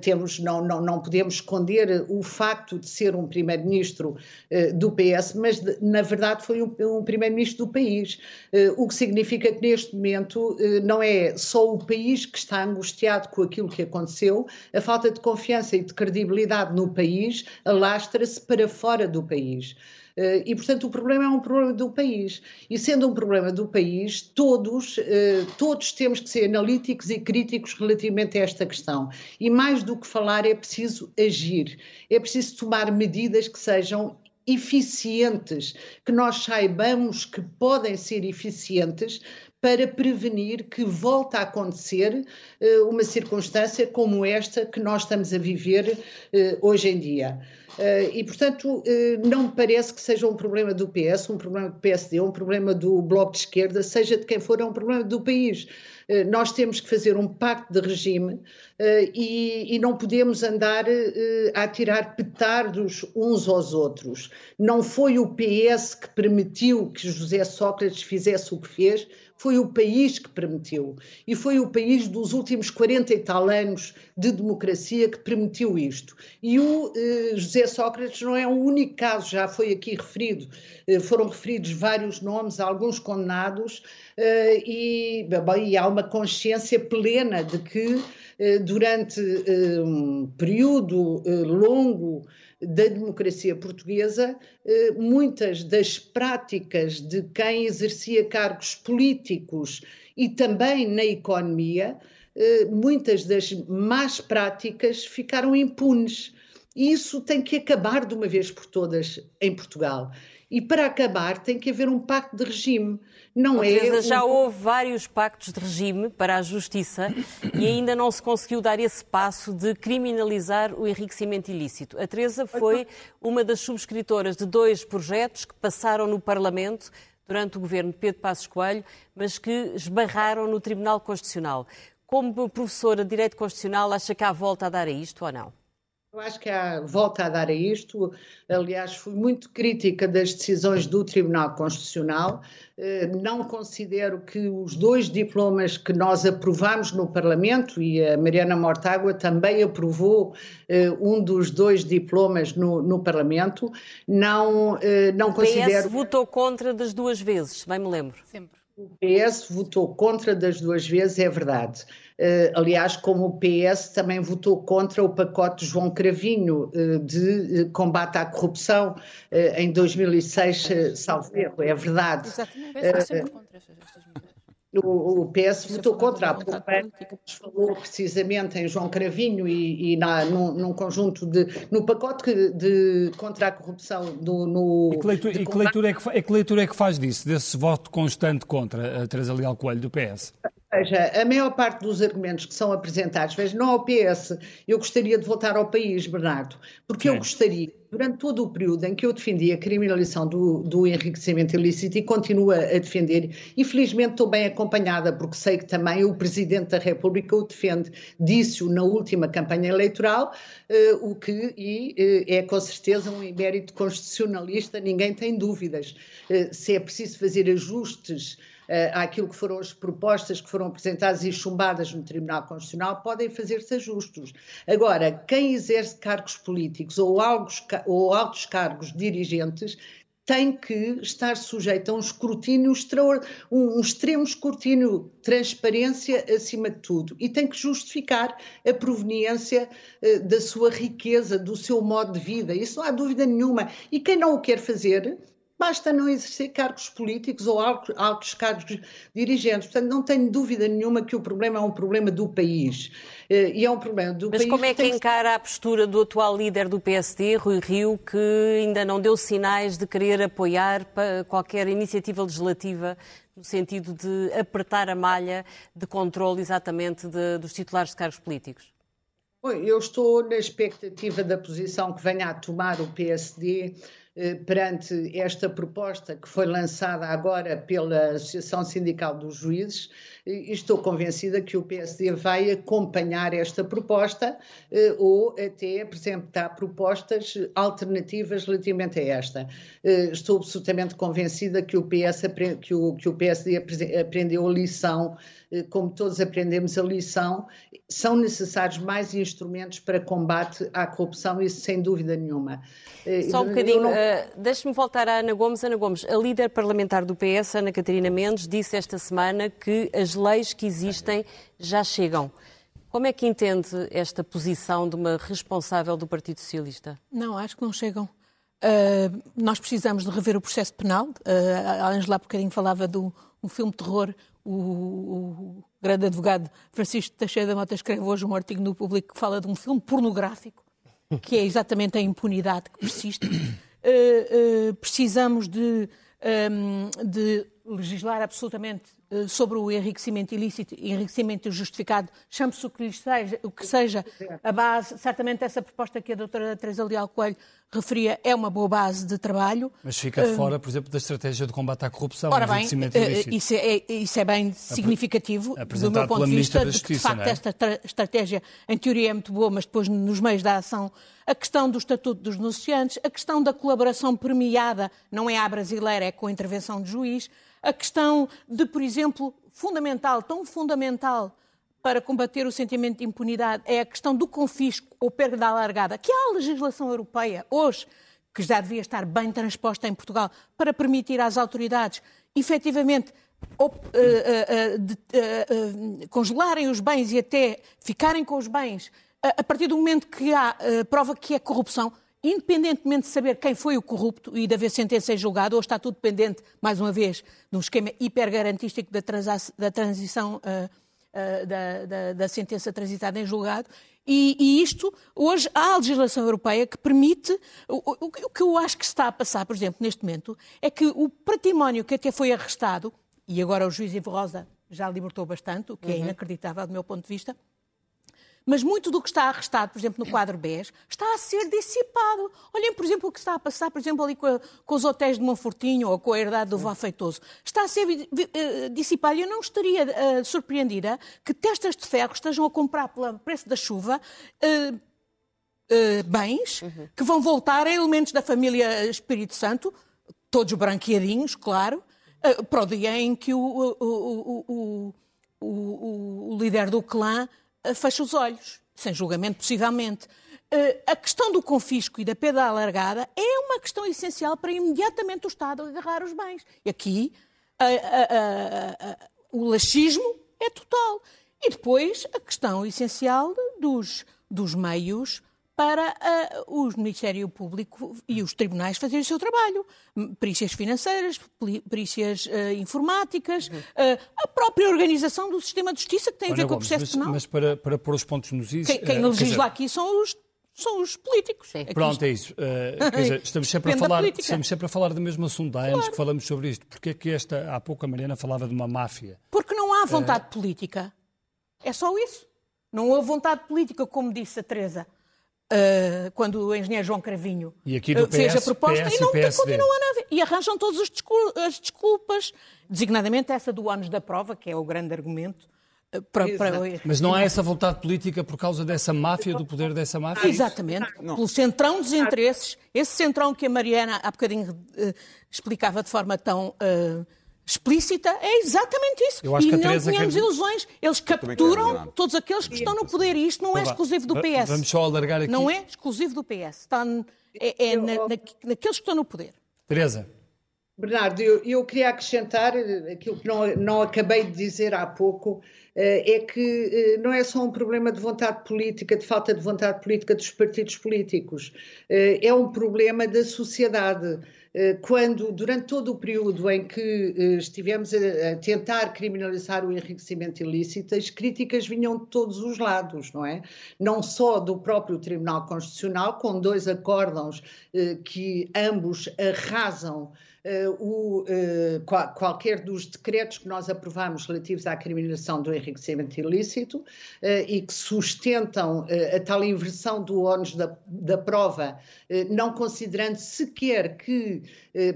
temos, não, não, não podemos esconder o facto de ser um primeiro-ministro uh, do PS, mas de, na verdade foi um, um primeiro-ministro do país, uh, o que significa que neste momento não é só o país que está angustiado com aquilo que aconteceu, a falta de confiança e de credibilidade no país alastra-se para fora do país. Eh, e, portanto, o problema é um problema do país. E sendo um problema do país, todos, eh, todos temos que ser analíticos e críticos relativamente a esta questão. E mais do que falar, é preciso agir. É preciso tomar medidas que sejam eficientes, que nós saibamos que podem ser eficientes para prevenir que volte a acontecer uh, uma circunstância como esta que nós estamos a viver uh, hoje em dia. Uh, e, portanto, não me parece que seja um problema do PS, um problema do PSD, um problema do Bloco de Esquerda, seja de quem for, é um problema do país. Nós temos que fazer um pacto de regime e, e não podemos andar a tirar petardos uns aos outros. Não foi o PS que permitiu que José Sócrates fizesse o que fez, foi o país que permitiu. E foi o país dos últimos 40 e tal anos de democracia que permitiu isto. E o eh, José Sócrates não é o único caso, já foi aqui referido. Eh, foram referidos vários nomes, alguns condenados, eh, e, bem, e há uma consciência plena de que eh, durante eh, um período eh, longo da democracia portuguesa, eh, muitas das práticas de quem exercia cargos políticos e também na economia, eh, muitas das más práticas ficaram impunes. E isso tem que acabar de uma vez por todas em Portugal. E para acabar tem que haver um pacto de regime. Não oh, é. Teresa, já houve vários pactos de regime para a justiça e ainda não se conseguiu dar esse passo de criminalizar o enriquecimento ilícito. A Teresa foi uma das subscritoras de dois projetos que passaram no Parlamento durante o governo de Pedro Passos Coelho, mas que esbarraram no Tribunal Constitucional. Como professora de Direito Constitucional, acha que há volta a dar a isto ou não? Eu acho que há volta a dar a isto. Aliás, fui muito crítica das decisões do Tribunal Constitucional. Eh, não considero que os dois diplomas que nós aprovamos no Parlamento, e a Mariana Mortágua também aprovou eh, um dos dois diplomas no, no Parlamento, não, eh, não o considero. O PS votou contra das duas vezes, bem me lembro. Sempre. O PS votou contra das duas vezes, é verdade. Uh, aliás, como o PS também votou contra o pacote João Cravinho uh, de uh, combate à corrupção em 2006, salvo erro, é verdade. Exatamente. O, o PS votou contra, a nos falou precisamente em João Cravinho e, e na, num, num, conjunto de. no pacote de, contra a corrupção do, no. E que leitura, e que leitura, é, que, é que leitura é que faz disso, desse voto constante contra a Teresa Leal Coelho do PS? Veja, a maior parte dos argumentos que são apresentados, veja, não ao PS, eu gostaria de voltar ao país, Bernardo, porque Sim. eu gostaria, durante todo o período em que eu defendi a criminalização do, do enriquecimento ilícito e continuo a, defender, infelizmente estou bem acompanhada, porque sei que também o Presidente da República o defende, disse-o na última campanha eleitoral, uh, o que e, uh, é com certeza um emérito constitucionalista, ninguém tem dúvidas. Uh, se é preciso fazer ajustes àquilo que foram as propostas que foram apresentadas e chumbadas no Tribunal Constitucional, podem fazer-se ajustos. Agora, quem exerce cargos políticos ou, altos, ou altos cargos dirigentes tem que estar sujeito a um escrutínio um, um extremo escrutínio, transparência acima de tudo, e tem que justificar a proveniência uh, da sua riqueza, do seu modo de vida. Isso não há dúvida nenhuma. E quem não o quer fazer basta não exercer cargos políticos ou altos cargos dirigentes. Portanto, não tenho dúvida nenhuma que o problema é um problema do país. Eh, e é um problema do Mas país. Mas como é que encara a postura do atual líder do PSD, Rui Rio, que ainda não deu sinais de querer apoiar qualquer iniciativa legislativa no sentido de apertar a malha de controle exatamente de, dos titulares de cargos políticos? Eu estou na expectativa da posição que venha a tomar o PSD perante esta proposta que foi lançada agora pela Associação Sindical dos Juízes e estou convencida que o PSD vai acompanhar esta proposta eh, ou até apresentar propostas alternativas relativamente a esta. Eh, estou absolutamente convencida que o, PS, que o, que o PSD aprendeu a lição como todos aprendemos a lição, são necessários mais instrumentos para combate à corrupção, isso sem dúvida nenhuma. Eh, Só um bocadinho, não... uh, deixe-me voltar à Ana Gomes. Ana Gomes, a líder parlamentar do PS, Ana Catarina Mendes, disse esta semana que as leis que existem já chegam. Como é que entende esta posição de uma responsável do Partido Socialista? Não, acho que não chegam. Uh, nós precisamos de rever o processo penal. Uh, a Angela há bocadinho falava do um filme de terror. O, o, grande advogado Francisco Teixeira da Mota escreve hoje um artigo no Público que fala de um filme pornográfico que é exatamente a impunidade que persiste. Uh, uh, precisamos de, um, de legislar absolutamente sobre o enriquecimento ilícito e enriquecimento justificado, chame-se o que lhe seja, o que seja a base. Certamente essa proposta que a doutora Teresa Leal Coelho referia é uma boa base de trabalho. Mas fica de fora, por exemplo, da estratégia de combate à corrupção. Ora bem, isso é, isso é bem significativo do meu ponto de vista, de que, de facto, é? esta estratégia, em teoria, é muito boa, mas depois, nos meios da ação, a questão do Estatuto dos Denunciantes, a questão da colaboração premiada, não é à brasileira, é com a intervenção de juiz, a questão de, por exemplo, fundamental, tão fundamental, para combater o sentimento de impunidade é a questão do confisco ou perda da alargada, que há a legislação europeia hoje, que já devia estar bem transposta em Portugal, para permitir às autoridades efetivamente uh, uh, uh, congelarem os bens e até ficarem com os bens a partir do momento que há prova que é corrupção, independentemente de saber quem foi o corrupto e de haver sentença em julgado, ou está tudo dependente, mais uma vez, de um esquema hipergarantístico da, da transição uh, uh, da, da, da, sentença transitada em julgado. E, e, isto, hoje, há a legislação europeia que permite. O, o, o, que eu acho que está a passar, por exemplo, neste momento, é que o património que até foi arrestado, e agora o juiz Ivo Rosa já libertou bastante, o que é uhum. é inacreditável do meu ponto de vista, mas muito do que está arrestado, por exemplo, no quadro BES, está a ser dissipado. Olhem, por exemplo, o que está a passar, por exemplo, ali com, a, com os hotéis de Monfortinho ou com a herdade do Vó Feitoso. Está a ser uh, dissipado. Eu não estaria uh, surpreendida que testas de ferro estejam a comprar pelo preço da chuva uh, bens uhum. que vão voltar a elementos da família Espírito Santo, todos branqueadinhos, claro, para o dia em que o, o, o, o líder do clã fecha os olhos, sem julgamento, possivelmente. A questão do confisco e da perda alargada é uma questão essencial para imediatamente o Estado agarrar os bens. E aqui a, a, a, o laxismo é total. E depois a questão essencial dos, dos meios para uh, o Ministério Público e os tribunais fazerem o seu trabalho. Perícias financeiras, perícias uh, informáticas, uh, a própria organização do sistema de justiça que tem a ver com o processo mas, penal. Mas para, para pôr os pontos nos is... Quem, quem legisla dizer... aqui são os são os políticos. Sim. Pronto, é isso. Uh, dizer, *laughs* estamos, sempre a falar, estamos sempre a falar do mesmo assunto. Há anos claro. que falamos sobre isto. Porquê é que esta, há pouco a Mariana falava de uma máfia? Porque não há vontade uh... política. É só isso. Não houve vontade política, como disse a Teresa. Uh, quando o engenheiro João Cravinho PS, fez a proposta PS, e não continuam a haver. E arranjam todas as desculpas, designadamente essa do ônus da prova, que é o grande argumento, para, para... Mas não há essa vontade política por causa dessa máfia, do poder dessa máfia? Exatamente. Não. Pelo centrão dos interesses, esse centrão que a Mariana há bocadinho uh, explicava de forma tão uh, explícita, é exatamente isso. Eu acho e não Teresa tenhamos quer... ilusões. Eles capturam todos aqueles que estão no poder e isto não é exclusivo do PS. Vamos só alargar aqui. Não é exclusivo do PS. Está, é, é na, na, naqueles que estão no poder. Teresa. Bernardo, eu, eu queria acrescentar aquilo que não, não acabei de dizer há pouco, eh, é que eh, não é só um problema de vontade política, de falta de vontade política dos partidos políticos, eh, é um problema da sociedade. Quando, durante todo o período em que estivemos a tentar criminalizar o enriquecimento ilícito, as críticas vinham de todos os lados, não é? Não só do próprio Tribunal Constitucional, com dois acórdãos que ambos arrasam o, uh, qual, qualquer dos decretos que nós aprovamos relativos à criminalização do enriquecimento ilícito uh, e que sustentam a tal inversão do ónus da, da prova, não considerando sequer que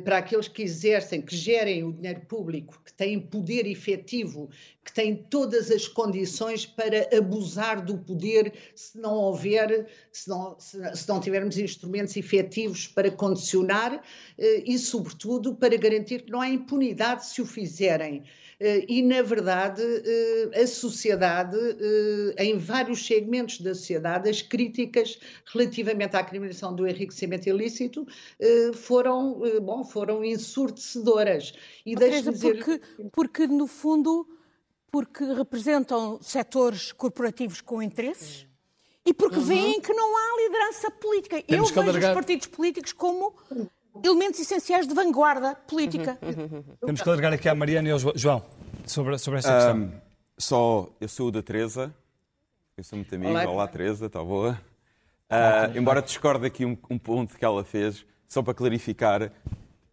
para aqueles que exercem, que gerem o dinheiro público, que têm poder efetivo, que têm todas as condições para abusar do poder se não houver, se não, se, se não tivermos instrumentos efetivos para condicionar e, sobretudo, tudo para garantir que não há impunidade se o fizerem. Eh, e, na verdade, eh, a sociedade, eh, em vários segmentos da sociedade, as críticas relativamente à criminalização do enriquecimento ilícito foram, bom, foram ensurdecedoras. E Teresa, dizer... porque, porque, no fundo, porque representam setores corporativos com interesses? E porque uhum. veem que não há liderança política. Temos Eu vejo alargar... os partidos políticos como elementos essenciais de vanguarda política. *laughs* Temos que alargar aqui à Mariana e ao João sobre, sobre esta questão. Um, só, eu sou o da Teresa, eu sou muito amigo. Olá, Olá Teresa, está boa? Uh, embora discorde aqui um, um, ponto que ela fez, só para clarificar,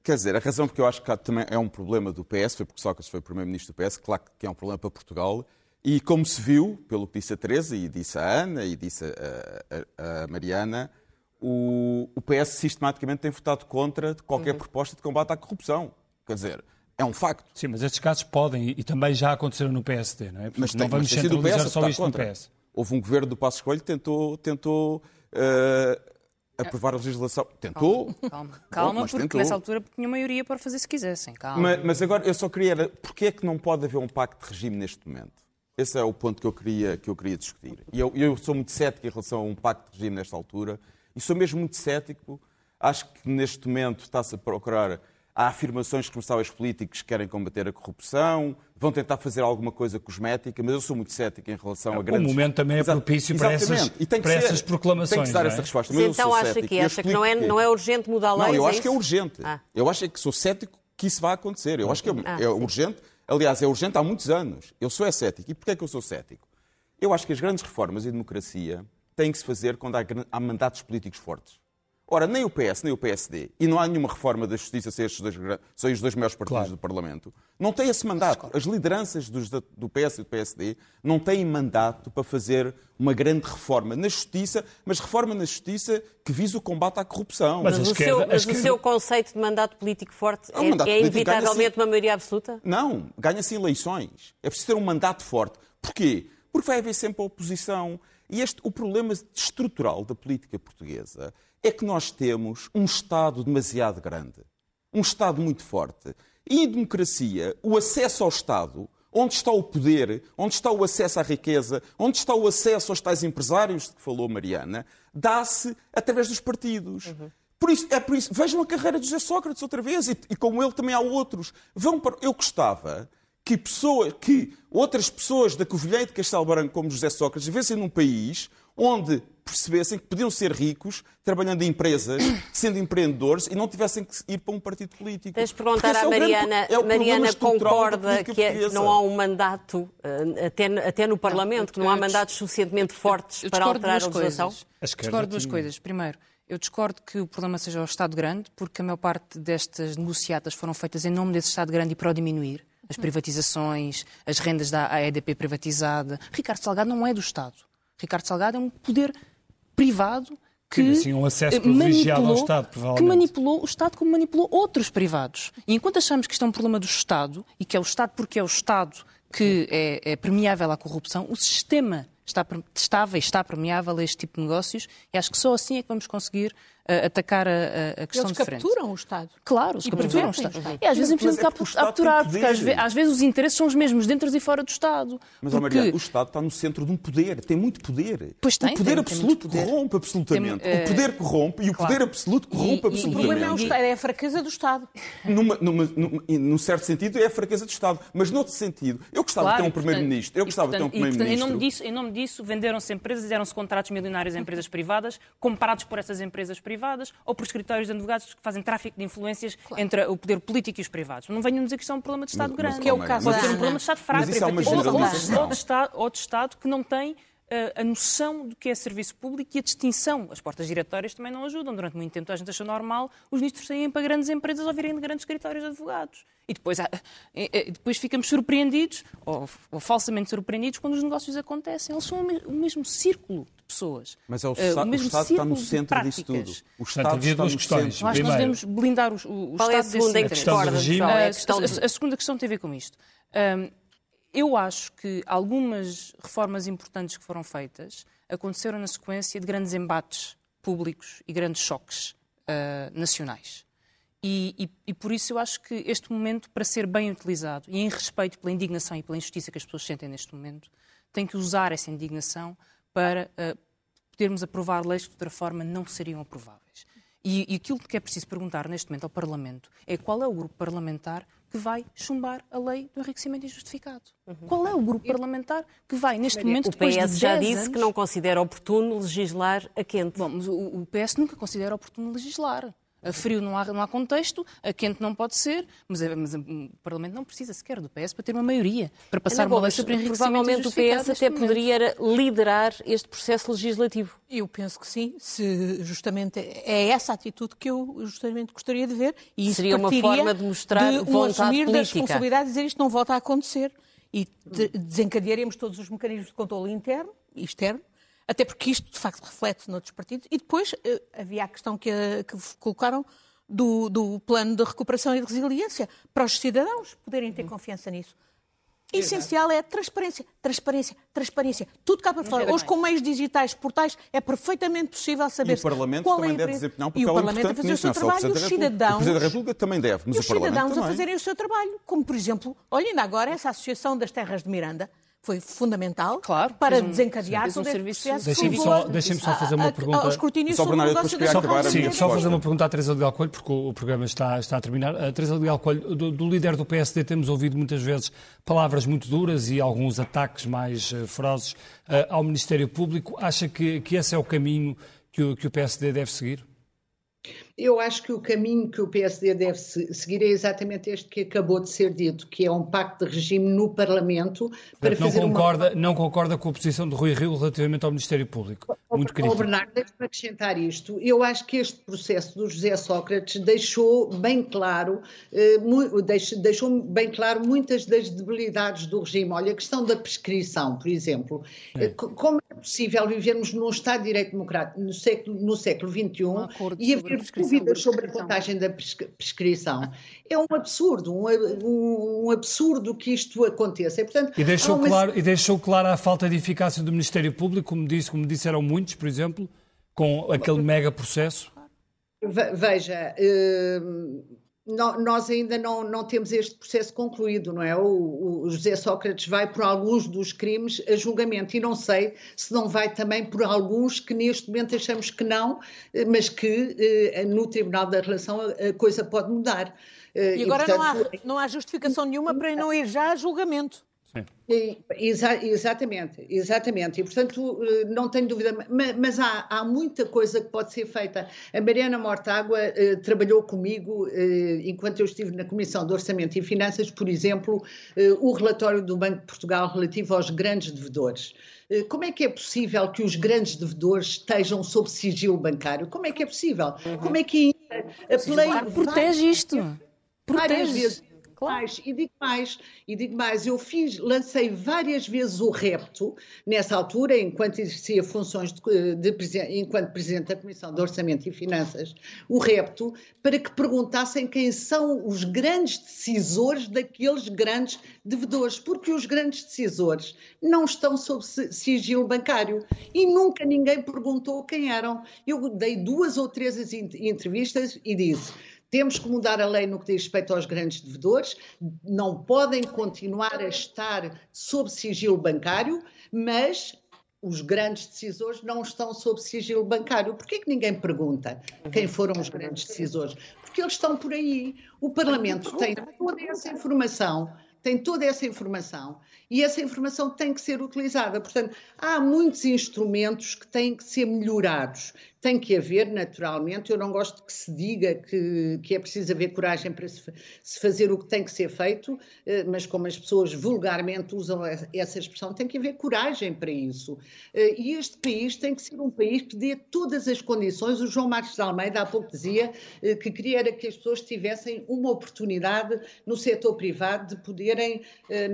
quer dizer, a razão porque eu acho que também é um problema do PS, foi porque Sócrates foi o primeiro-ministro do PS, claro que é um problema para Portugal, e como se viu, pelo que disse a Teresa, e disse a Ana, e disse a, a, a Mariana, o, o PS sistematicamente tem votado contra qualquer uhum. proposta de combate à corrupção. Quer dizer, é um facto. Sim, mas estes casos podem e também já aconteceram no PSD, não é? Porque mas tem, não vamos mas centralizar só isto contra. no PS. Houve um governo do Passo Escolho que tentou, tentou uh, aprovar a legislação. Tentou. Calma, calma, calma Bom, porque tentou. nessa altura tinha maioria para fazer se quisessem. Calma. Mas, mas, agora eu só queria. Porquê é que não pode haver um pacto de regime neste momento? Esse é o ponto que eu queria, que eu queria discutir. E eu, eu sou muito cético em relação a um pacto de regime nesta altura. E sou mesmo muito cético. Acho que neste momento está-se a procurar. Há afirmações que responsáveis políticos querem combater a corrupção, vão tentar fazer alguma coisa cosmética, mas eu sou muito cético em relação a grandes... O momento também é propício para essas, para essas proclamações. Tem que dar é? essa resposta. Mas, então acha que acha que não é, não é urgente mudar leis? Não, eu é acho que é urgente. Ah. Eu acho que sou cético que isso vai acontecer. Eu acho que é, ah, é urgente. Aliás, é urgente há muitos anos. Eu sou é cético. E porquê é que eu sou cético? Eu acho que as grandes reformas e democracia têm que se fazer quando há, há mandatos políticos fortes. Ora, nem o PS, nem o PSD, e não há nenhuma reforma da justiça se estes dois, são os dois maiores partidos claro. do Parlamento, não têm esse mandato. As lideranças dos, do PS e do PSD não têm mandato para fazer uma grande reforma na justiça, mas reforma na justiça que visa o combate à corrupção. Mas, mas, o, seu, mas o, seu, conceito de mandato político forte é, é, é inevitavelmente uma maioria absoluta? Não, ganha-se eleições. É preciso ter um mandato forte. Porquê? Porque vai haver sempre a oposição E este, o problema estrutural da política portuguesa é que nós temos um Estado demasiado grande, um Estado muito forte. E em democracia, o acesso ao Estado, onde está o poder, onde está o acesso à riqueza, onde está o acesso aos tais empresários de que falou Mariana, dá-se através dos partidos. Uhum. Por isso, é por isso, vejam a carreira de José Sócrates outra vez, e, e como ele também há outros. Vão para, eu gostava que, pessoas, que outras pessoas da Covilhã e de Castelo Branco, como José Sócrates, vivessem num país onde percebessem que podiam ser ricos trabalhando em empresas, *coughs* sendo empreendedores e não tivessem que ir para um partido político. Deixa perguntar à Mariana, é Mariana concorda que, é, que, não há um mandato, eh, até, até no Parlamento, que não há mandatos suficientemente fortes para alterar a legislação? Discordo duas coisas. Primeiro, eu discordo que o problema seja o Estado grande, porque a maior parte destas negociatas foram feitas em nome desse Estado grande e para o diminuir. As privatizações, as rendas da EDP privatizada. Ricardo Salgado não é do Estado. Ricardo Salgado é um poder privado que assim, um acesso privilegiado ao Estado, provavelmente. que manipulou o Estado como manipulou outros privados. E enquanto achamos que isto é um problema do Estado, e que é o Estado porque é o Estado que é, é permeável à corrupção, o sistema está, estava e está permeável a este tipo de negócios, e acho que só assim é que vamos conseguir uh, atacar a, a questão Eles de frente. capturam o Estado. Claro, eles capturam o Estado. O E às vezes é preciso capturar, porque às vezes, às vezes, os interesses são os mesmos dentro e fora do Estado. Mas, porque... Maria, o Estado está no centro de um poder, tem muito poder. Pois tem, o poder tem, absoluto tem poder. corrompe absolutamente. Tem, uh... O poder corrompe e o claro. poder absoluto corrompe e, absolutamente. E o problema é, o Estado, é a fraqueza do Estado. Numa, numa, numa, num certo sentido, é a fraqueza do Estado. Mas noutro sentido, eu gostava claro, de ter um Primeiro-Ministro. Eu gostava portanto, de ter um Primeiro-Ministro. Em nome disso, em nome disso venderam-se empresas, deram-se contratos milionários a empresas privadas, comprados por essas empresas privadas ou por escritórios de advogados que fazem tráfico de influências claro. entre o poder político e os privados. Não venham dizer que isto é um problema de Estado mas, grande. Mas, que é o caso Pode ser um problema de Estado fraco. É. Ou de Estado, ou de Estado que não tem a noção do que é serviço público e a distinção. As portas giratórias também não ajudam. Durante muito tempo a gente achou normal os ministros saírem para grandes empresas ou virem de grandes escritórios de advogados. E depois, depois ficamos surpreendidos, ou, ou, falsamente surpreendidos, quando os negócios acontecem. Eles são o mesmo círculo de pessoas. Mas é o, uh, o, mesmo o Estado está no centro disso tudo. O Estado Portanto, está duas questões. Que nós devemos blindar o, o Qual Estado é a segunda em que discorda, a, a, a, segunda questão tem a ver com isto. Um, eu acho que algumas reformas importantes que foram feitas aconteceram na sequência de grandes embates públicos e grandes choques uh, nacionais. E, e, e, por isso eu acho que este momento, para ser bem utilizado e em respeito pela indignação e pela injustiça que as pessoas sentem neste momento, tem que usar essa indignação para uh, podermos aprovar leis que de outra forma não seriam aprováveis. E, e aquilo que é preciso perguntar neste momento ao Parlamento é qual é o grupo parlamentar que vai chumbar a lei do enriquecimento injustificado. Uhum. Qual é o grupo parlamentar que vai, neste momento, depois de O PS de já disse anos... que não considera oportuno legislar a quente. Bom, mas o, o PS nunca considera oportuno legislar. A frio não há, não há contexto, a quente não pode ser, mas, mas, o Parlamento não precisa sequer do PS para ter uma maioria, para passar uma lei sobre enriquecimento Provavelmente o PS até poderia liderar este processo legislativo. Eu penso que sim, se justamente é essa a atitude que eu justamente gostaria de ver. E Seria uma forma de mostrar de um assumir da responsabilidade e dizer isto não volta a acontecer. E desencadearemos todos os mecanismos de controle interno e externo até porque isto, de facto, reflete noutros partidos. E depois uh, havia a questão que, uh, que colocaram do, do, plano de recuperação e de resiliência, para os cidadãos poderem ter confiança nisso. Essencial é a transparência, transparência, transparência. Tudo cá para fora. Hoje, com meios digitais, portais, é perfeitamente possível saber e o Parlamento qual também é a deve desempenhar um papel E o Parlamento a fazer o seu trabalho, e os cidadãos... O Presidente da República também deve, mas e os cidadãos a fazerem o seu trabalho. Como, por exemplo, olha ainda agora essa Associação das Terras de Miranda, foi fundamental claro, para um, desencadear todo um serviço. Deixem-me só, deixem só fazer uma pergunta. Ao escrutínio só, sobre o negócio da acabar Sim, só fazer uma pergunta à Teresa de Alcoelho, porque o, programa está, está a terminar. A Teresa de Alcoelho, do, do, líder do PSD, temos ouvido muitas vezes palavras muito duras e alguns ataques mais uh, ferozes uh, ao Ministério Público. Acha que, que esse é o caminho que o, que o PSD deve seguir? Eu acho que o caminho que o PSD deve seguir é exatamente este que acabou de ser dito, que é um pacto de regime no Parlamento para não fazer concorda, uma... Não concorda com a posição de Rui Rio relativamente ao Ministério Público? Muito crítico. Bernardo, deixe-me acrescentar isto. Eu acho que este processo do José Sócrates deixou bem claro, eh, deixou bem claro muitas das debilidades do regime. Olha, a questão da prescrição, por exemplo. É. Como é possível vivermos num Estado de Direito Democrático no século, no século XXI um e haver dúvidas sobre a contagem da prescrição. É um absurdo, um, um, absurdo que isto aconteça. E, portanto, e, deixou uma... claro, e deixou claro a falta de eficácia do Ministério Público, como, disse, como disseram muitos, por exemplo, com aquele mega processo? Veja, uh, nós ainda não, não temos este processo concluído, não é? O, o, José Sócrates vai por alguns dos crimes a julgamento e não sei se não vai também por alguns que neste momento achamos que não, eh, mas que eh, no Tribunal da Relação a, a coisa pode mudar. E, e agora portanto, não, há, não há justificação nenhuma para não ir já a julgamento. Exa exatamente, exatamente. E, portanto, eh, não tenho dúvida, mas, mas há, há, muita coisa que pode ser feita. A Mariana Mortágua eh, trabalhou comigo, eh, enquanto eu estive na Comissão de Orçamento e Finanças, por exemplo, eh, o relatório do Banco de Portugal relativo aos grandes devedores. Eh, como é que é possível que os grandes devedores estejam sob sigilo bancário? Como é que é possível? Uhum. Como é que a Play... Protege isto. Protege. Mais, e digo mais, e digo mais, eu fiz, lancei várias vezes o repto, nessa altura, enquanto exercia funções de, de, enquanto Presidente da Comissão de Orçamento e Finanças, o repto, para que perguntassem quem são os grandes decisores daqueles grandes devedores, porque os grandes decisores não estão sob sigilo bancário e nunca ninguém perguntou quem eram. Eu dei duas ou três entrevistas e disse temos que mudar a lei no que diz respeito aos grandes devedores, não podem continuar a estar sob sigilo bancário, mas os grandes decisores não estão sob sigilo bancário. Por que ninguém pergunta quem foram os grandes decisores? Porque eles estão por aí. O Parlamento tem toda essa informação, tem toda essa informação e essa informação tem que ser utilizada. Portanto, há muitos instrumentos que têm que ser melhorados tem que haver, naturalmente, eu não gosto que se diga que, que é preciso haver coragem para se, se, fazer o que tem que ser feito, eh, mas como as pessoas vulgarmente usam essa expressão, tem que haver coragem para isso. Eh, e este país tem que ser um país que dê todas as condições. O João Marcos de Almeida há pouco dizia eh, que queria que as pessoas tivessem uma oportunidade no setor privado de poderem,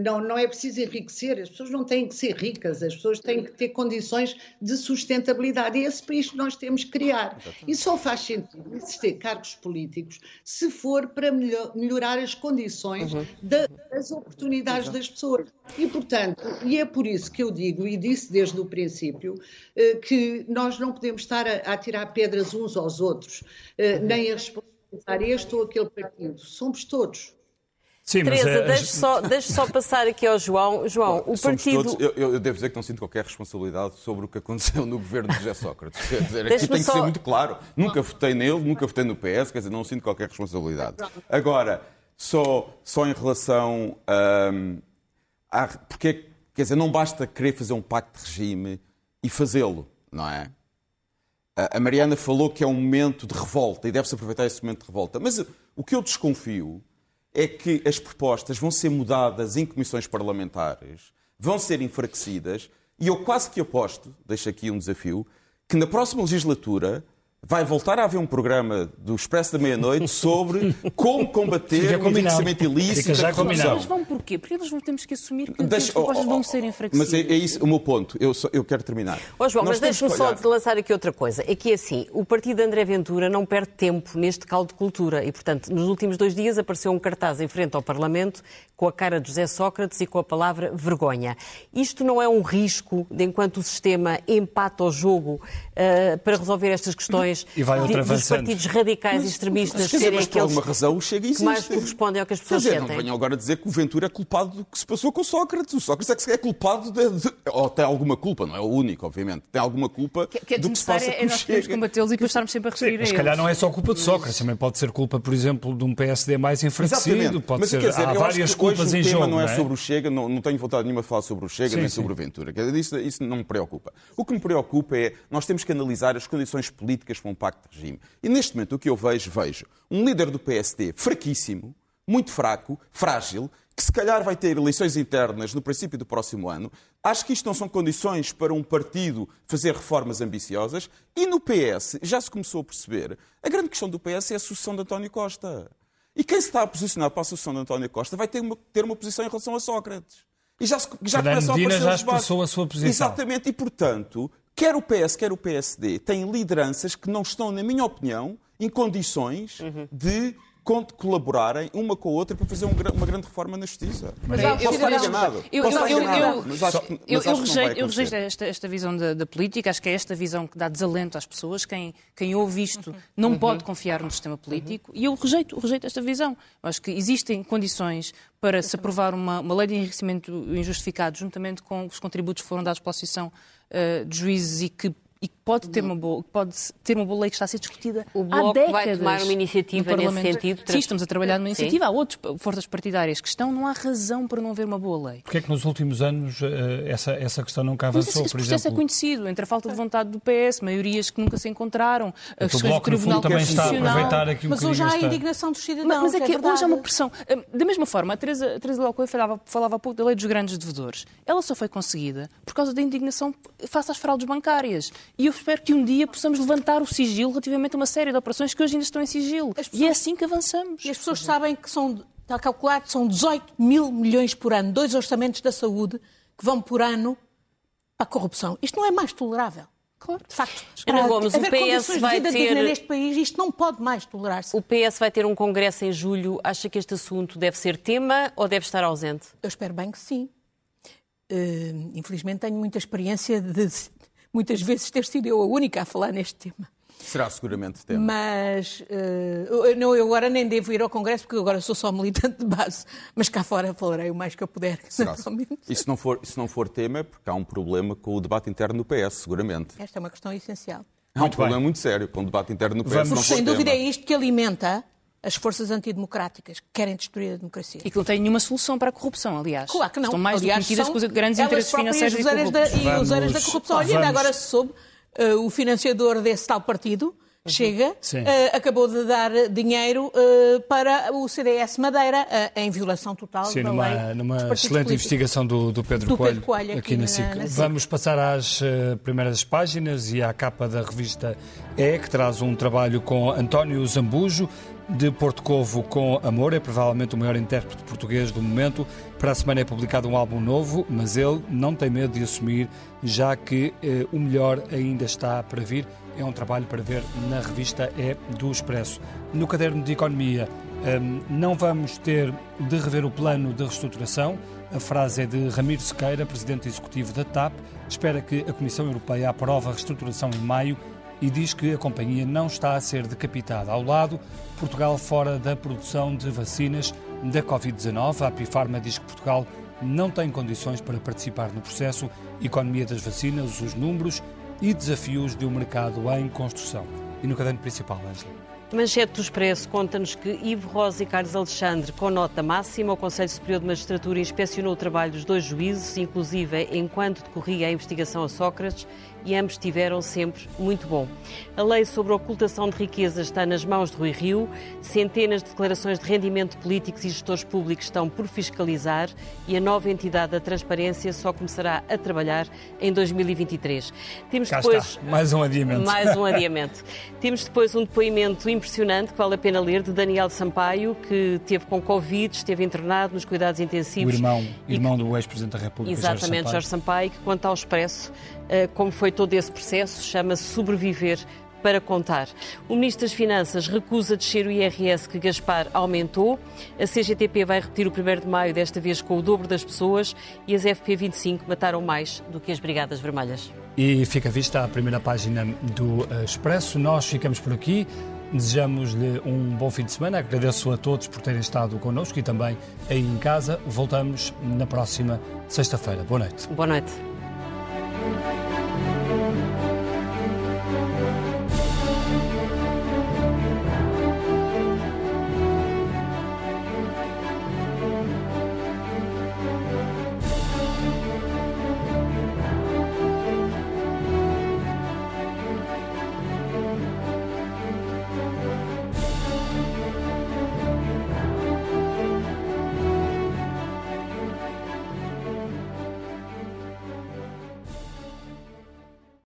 não, não é preciso enriquecer, as pessoas não têm que ser ricas, as pessoas têm que ter condições de sustentabilidade. E esse país que nós temos podemos criar. Exatamente. E só faz sentido existir cargos políticos se for para melhorar as condições uhum. das oportunidades Exato. das pessoas. E, portanto, e é por isso que eu digo, e disse desde o princípio, eh, que nós não podemos estar a, a tirar pedras uns aos outros, eh, uhum. nem a responsabilizar este ou aquele partido. Somos todos. Sim, Teresa, é... deixe, só, deixe só passar aqui ao João. João, o partido. Todos, eu, eu, devo dizer que não sinto qualquer responsabilidade sobre o que aconteceu no governo de José Sócrates. Quer dizer, aqui tem só... que ser muito claro. Nunca votei nele, nunca votei no PS, quer dizer, não sinto qualquer responsabilidade. Agora, só, só em relação hum, a. porque, quer dizer, não basta querer fazer um pacto de regime e fazê-lo, não é? A Mariana falou que é um momento de revolta e deve-se aproveitar esse momento de revolta. Mas o que eu desconfio é que as propostas vão ser mudadas em comissões parlamentares, vão ser enfraquecidas, e eu quase que aposto, deixo aqui um desafio, que na próxima legislatura vai voltar a haver um programa do Expresso da Meia-Noite sobre como combater o enriquecimento ilícito e a corrupção. Mas vão porquê? Porque nós temos que assumir que Deixa, as propostas oh, oh, vão ser enfraquecidas. Mas é, é, isso o meu ponto. Eu, só, eu quero terminar. Oh, João, nós mas deixe-me só de lançar aqui outra coisa. É que, assim, o partido de André Ventura não perde tempo neste caldo de cultura e, portanto, nos últimos dois dias apareceu um cartaz em frente ao Parlamento com a cara de José Sócrates e com a palavra vergonha. Isto não é um risco de, enquanto o sistema empata o jogo uh, para resolver estas questões e vai outra de, dos partidos radicais e extremistas mas, serem mas, por aqueles alguma razão o Chega existe. que mais correspondem ao que as pessoas dizer, sentem. Não venham agora dizer que o Ventura é culpado do que se passou com o Sócrates. O Sócrates é que é culpado de, de, ou tem alguma culpa, não é o único, obviamente. Tem alguma culpa que, que é do que se passa é, com o nós Chega. combatê-los e depois estarmos sempre a referir Sim, a eles. Se calhar não é só culpa de Sócrates, também pode ser culpa, por exemplo, de um PSD mais enfraquecido. Exatamente. Pode mas, ser, dizer, há várias culpas em jogo. não é, é sobre o Chega, não, não tenho vontade nenhuma de falar sobre o Chega sim, nem sim. sobre o Ventura. Isso, isso não me preocupa. O que me preocupa é nós temos que analisar as condições políticas para um pacto de regime. E neste momento o que eu vejo, vejo um líder do PSD fraquíssimo, muito fraco, frágil, que se calhar vai ter eleições internas no princípio do próximo ano. Acho que isto não são condições para um partido fazer reformas ambiciosas. E no PS, já se começou a perceber, a grande questão do PS é a sucessão de António Costa. E quem se está a posicionar para a sucessão de António Costa vai ter uma, ter uma posição em relação a Sócrates. E já, já começam a aparecer já expressou a sua posição. Exatamente, e portanto, quer o PS, quer o PSD, têm lideranças que não estão, na minha opinião, em condições de colaborarem uma com a outra para fazer uma grande reforma na justiça. Mas eu, Posso estar enganado. Eu, rejeito, eu acontecer. rejeito esta, esta visão da, da política, acho que é esta visão que dá desalento às pessoas. Quem, quem ouve isto não pode confiar no sistema político e eu rejeito, rejeito esta visão. Eu acho que existem condições para se aprovar uma, uma lei de enriquecimento injustificado, juntamente com os contributos que foram dados pela Associação de Juízes e que e que pode ter uma boa pode ter uma boa lei que está a ser discutida O há Bloco décadas vai tomar uma iniciativa no nesse Parlamento. sentido? Sim, estamos a trabalhar numa Sim. iniciativa. Há outras forças partidárias que estão, não há razão para não haver uma boa lei. Porque é que nos últimos anos eh, essa, essa questão nunca avançou, esse, esse por processo exemplo? é conhecido, entre a falta de vontade do PS, maiorias que nunca se encontraram, O as questões do Tribunal também está a Constitucional. aproveitar aqui Mas hoje há a indignação dos cidadãos. Mas, mas é que verdade. hoje há uma pressão. Hum, Da mesma forma, a Teresa, a Teresa Locoi falava, falava há pouco da lei dos grandes devedores. Ela só foi conseguida por causa da indignação face às fraudes bancárias. E eu espero que um dia possamos levantar o sigilo relativamente a uma série de operações que hoje ainda estão em sigilo. As pessoas- E é assim que avançamos. E as pessoas sabem que são, está calculado são 18 mil milhões por ano, dois orçamentos da saúde que vão por ano para a corrupção. Isto não é mais tolerável. Claro. De facto, Ana Gomes, o PS vai ter- neste país, isto não pode mais tolerar-se. O PS vai ter um congresso em julho. Acha que este assunto deve ser tema ou deve estar ausente? Eu espero bem que sim. Eh, infelizmente tenho muita experiência de muitas vezes ter sido eu a única a falar neste tema. Será seguramente tema. Mas eu, não, eu agora nem devo ir ao Congresso porque agora sou só militante de base. Mas cá fora falarei o mais que eu puder. Será naturalmente. e se não, for, se não for tema é porque há um problema com o debate interno no PS, seguramente. Esta é uma questão essencial. Há um Muito problema bem. muito sério com o debate interno no PS. Vamos- não sem dúvida tema. é isto que alimenta as forças antidemocráticas que querem destruir a democracia. E que não tem nenhuma solução para a corrupção, aliás. Claro que não. Estão mais Aliás, são com os grandes interesses financeiros e useiras da, corruptos. e Vamos- useiras da corrupção. Olha, ainda agora se soube, eh, o financiador desse tal partido, Chega, Sim. eh, acabou de dar dinheiro eh, para o CDS Madeira, em violação total Sim, da numa, lei. numa excelente políticos. investigação do, do Pedro Do Coelho, Pedro Coelho aqui, aqui na na- SIC. na. Vamos passar às primeiras páginas e à capa da revista E, que traz um trabalho com António Zambujo, de Porto Covo com Amor, é provavelmente o maior intérprete português do momento. Para a semana é publicado um álbum novo, mas ele não tem medo de assumir, já que eh, o melhor ainda está para vir. É um trabalho para ver na revista E do Expresso. No caderno de Economia, hum, não vamos ter de rever o plano de reestruturação. A frase é de Ramiro Sequeira, presidente executivo da TAP. Espera que a Comissão Europeia aprove a reestruturação em maio e diz que a companhia não está a ser decapitada. Ao lado, Portugal fora da produção de vacinas da Covid-19. A Apifarma diz que Portugal não tem condições para participar no processo. Economia das vacinas, os números e desafios de um mercado em construção. E no caderno principal, Ângela. Manchete do Expresso conta-nos que Ivo Rosa e Carlos Alexandre, com nota máxima, o Conselho Superior de Magistratura inspecionou o trabalho dos dois juízes, inclusive enquanto decorria a investigação a Sócrates, e ambos tiveram sempre muito bom. A lei sobre a ocultação de riquezas está nas mãos de Rui Rio, centenas de declarações de rendimento políticos e gestores públicos estão por fiscalizar e a nova entidade da transparência só começará a trabalhar em 2023. Temos Cá depois está, mais um adiamento. mais um adiamento. *laughs* Temos depois um depoimento impressionante que vale a pena ler de Daniel Sampaio, que teve com Covid, esteve internado nos cuidados O intensivos. irmão, e irmão do ex-presidente da República, Exatamente, Jorge Jorge Sampaio, que conta ao Expresso eh, como foi todo esse processo, chama-se Sobreviver para contar. O Ministro das Finanças recusa descer o IRS que Gaspar aumentou. A CGTP vai repetir o 1 de maio, desta vez com o dobro das pessoas, e as FP25 mataram mais do que as Brigadas Vermelhas. E fica vista a primeira página do eh, Expresso. Nós ficamos por aqui. Desejamos-lhe um bom fim de semana. Agradeço a todos por terem estado connosco e também aí em casa. Voltamos na próxima sexta-feira. Boa noite. Boa noite.